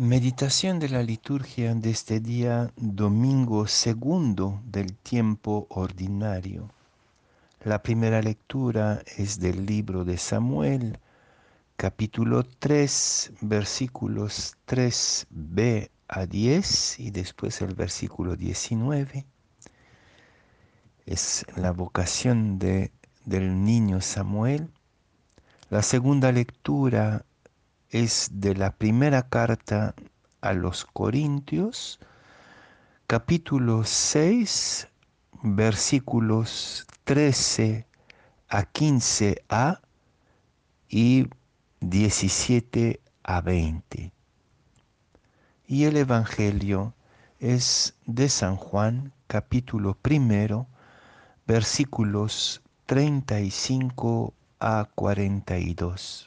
Meditación de la liturgia de este día domingo segundo del tiempo ordinario. La primera lectura es del libro de Samuel, capítulo 3, versículos 3b a 10 y después el versículo 19. Es la vocación de, del niño Samuel. La segunda lectura es de la primera carta a los Corintios, capítulo 6, versículos 13 a 15a y 17 a 20. Y el Evangelio es de San Juan, capítulo primero, versículos 35 a 42.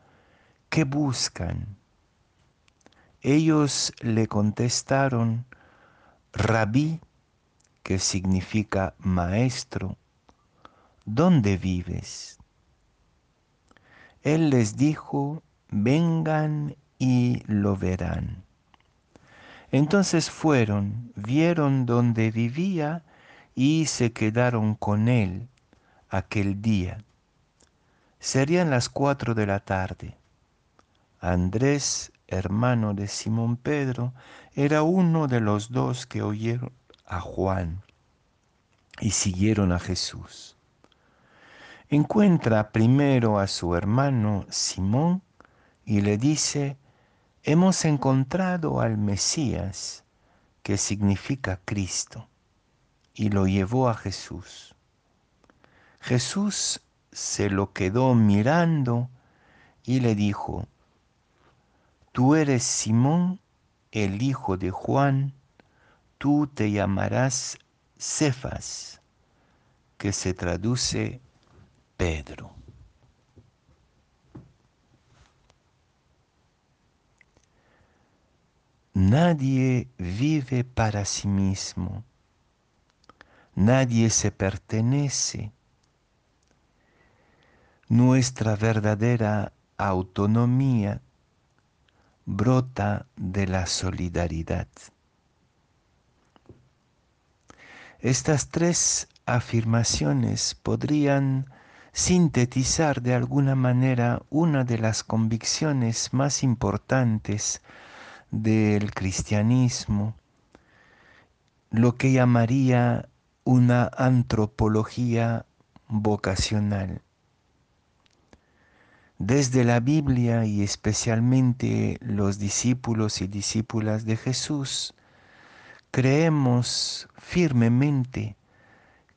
¿qué buscan? Ellos le contestaron, Rabí, que significa maestro, ¿dónde vives? Él les dijo, vengan y lo verán. Entonces fueron, vieron dónde vivía y se quedaron con él aquel día. Serían las cuatro de la tarde. Andrés, hermano de Simón Pedro, era uno de los dos que oyeron a Juan y siguieron a Jesús. Encuentra primero a su hermano Simón y le dice, hemos encontrado al Mesías, que significa Cristo, y lo llevó a Jesús. Jesús se lo quedó mirando y le dijo, Tú eres Simón, el hijo de Juan, tú te llamarás Cefas, que se traduce Pedro. Nadie vive para sí mismo, nadie se pertenece. Nuestra verdadera autonomía brota de la solidaridad. Estas tres afirmaciones podrían sintetizar de alguna manera una de las convicciones más importantes del cristianismo, lo que llamaría una antropología vocacional. Desde la Biblia y especialmente los discípulos y discípulas de Jesús, creemos firmemente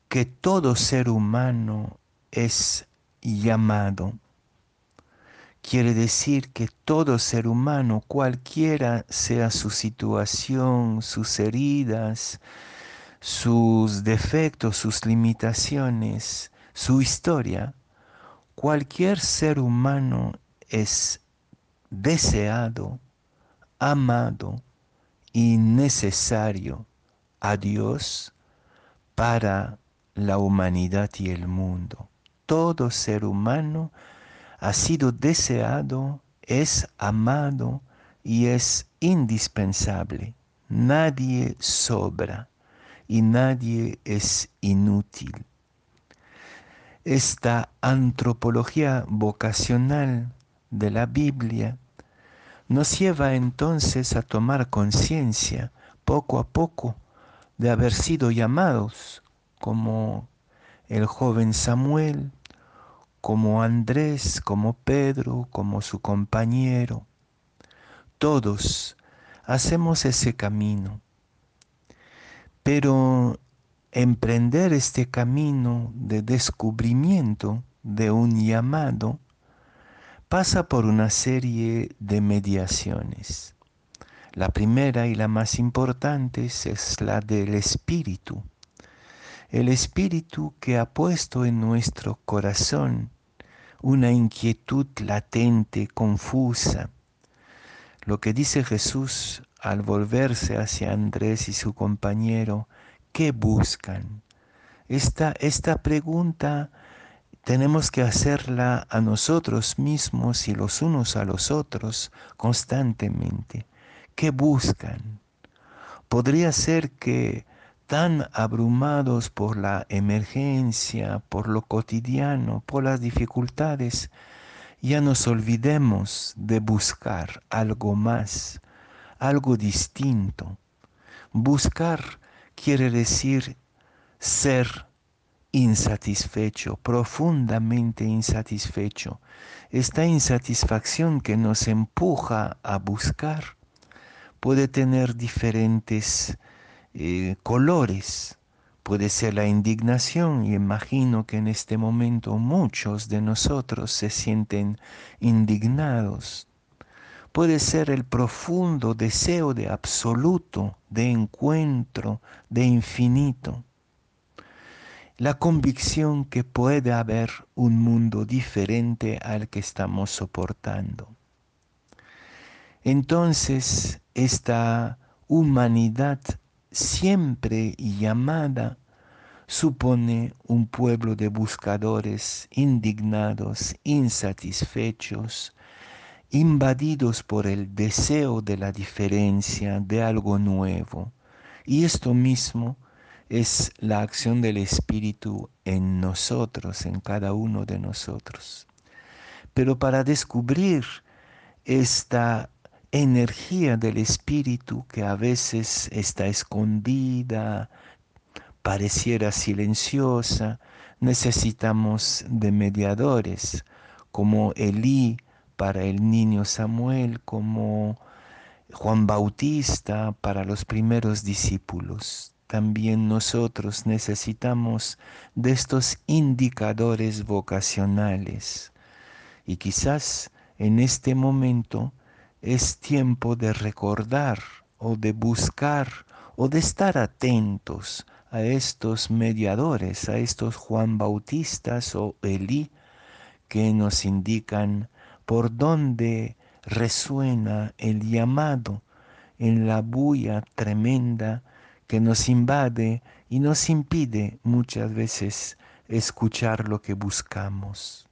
que todo ser humano es llamado. Quiere decir que todo ser humano, cualquiera sea su situación, sus heridas, sus defectos, sus limitaciones, su historia, Cualquier ser humano es deseado, amado y necesario a Dios para la humanidad y el mundo. Todo ser humano ha sido deseado, es amado y es indispensable. Nadie sobra y nadie es inútil esta antropología vocacional de la Biblia nos lleva entonces a tomar conciencia poco a poco de haber sido llamados como el joven Samuel, como Andrés, como Pedro, como su compañero. Todos hacemos ese camino. Pero emprender este camino de descubrimiento de un llamado pasa por una serie de mediaciones. La primera y la más importante es la del Espíritu. El Espíritu que ha puesto en nuestro corazón una inquietud latente, confusa. Lo que dice Jesús al volverse hacia Andrés y su compañero, ¿qué buscan? Esta, esta pregunta tenemos que hacerla a nosotros mismos y los unos a los otros constantemente. ¿Qué buscan? Podría ser que tan abrumados por la emergencia, por lo cotidiano, por las dificultades, ya nos olvidemos de buscar algo más, algo distinto. Buscar quiere decir ser insatisfecho, profundamente insatisfecho. Esta insatisfacción que nos empuja a buscar puede tener diferentes eh, colores. Puede ser la indignación y imagino que en este momento muchos de nosotros se sienten indignados. Puede ser el profundo deseo de absoluto, de encuentro, de infinito. La convicción que puede haber un mundo diferente al que estamos soportando. Entonces, esta humanidad siempre llamada, supone un pueblo de buscadores indignados, insatisfechos, invadidos por el deseo de la diferencia, de algo nuevo. Y esto mismo es la acción del Espíritu en nosotros, en cada uno de nosotros. Pero para descubrir esta energía del espíritu que a veces está escondida, pareciera silenciosa, necesitamos de mediadores como Elí para el niño Samuel, como Juan Bautista para los primeros discípulos. También nosotros necesitamos de estos indicadores vocacionales. Y quizás en este momento es tiempo de recordar o de buscar o de estar atentos a estos mediadores, a estos Juan Bautistas o Elí, que nos indican por dónde resuena el llamado en la bulla tremenda que nos invade y nos impide muchas veces escuchar lo que buscamos.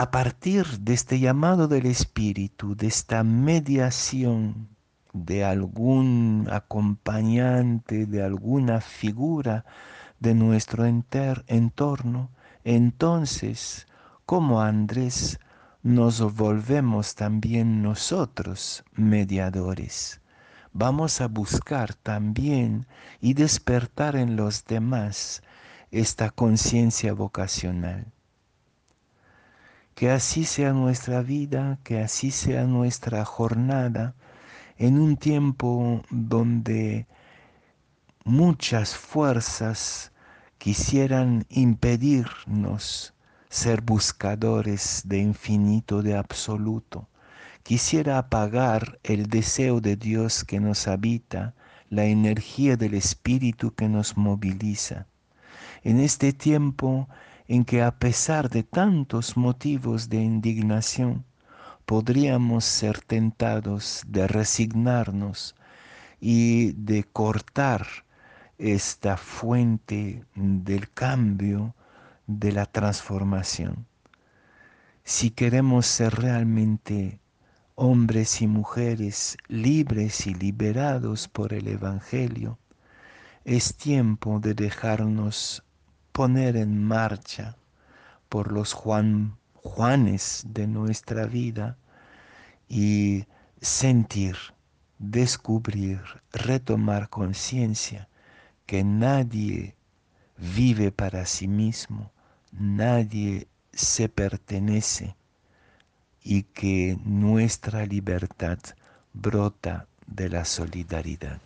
a partir de este llamado del Espíritu, de esta mediación de algún acompañante, de alguna figura de nuestro entorno, entonces, como Andrés, nos volvemos también nosotros mediadores. Vamos a buscar también y despertar en los demás esta conciencia vocacional. Que así sea nuestra vida, que así sea nuestra jornada, en un tiempo donde muchas fuerzas quisieran impedirnos ser buscadores de infinito, de absoluto. Quisiera apagar el deseo de Dios que nos habita, la energía del Espíritu que nos moviliza. En este tiempo en que a pesar de tantos motivos de indignación, podríamos ser tentados de resignarnos y de cortar esta fuente del cambio, de la transformación. Si queremos ser realmente hombres y mujeres libres y liberados por el Evangelio, es tiempo de dejarnos poner en marcha por los Juan, Juanes de nuestra vida y sentir, descubrir, retomar conciencia que nadie vive para sí mismo, nadie se pertenece y que nuestra libertad brota de la solidaridad.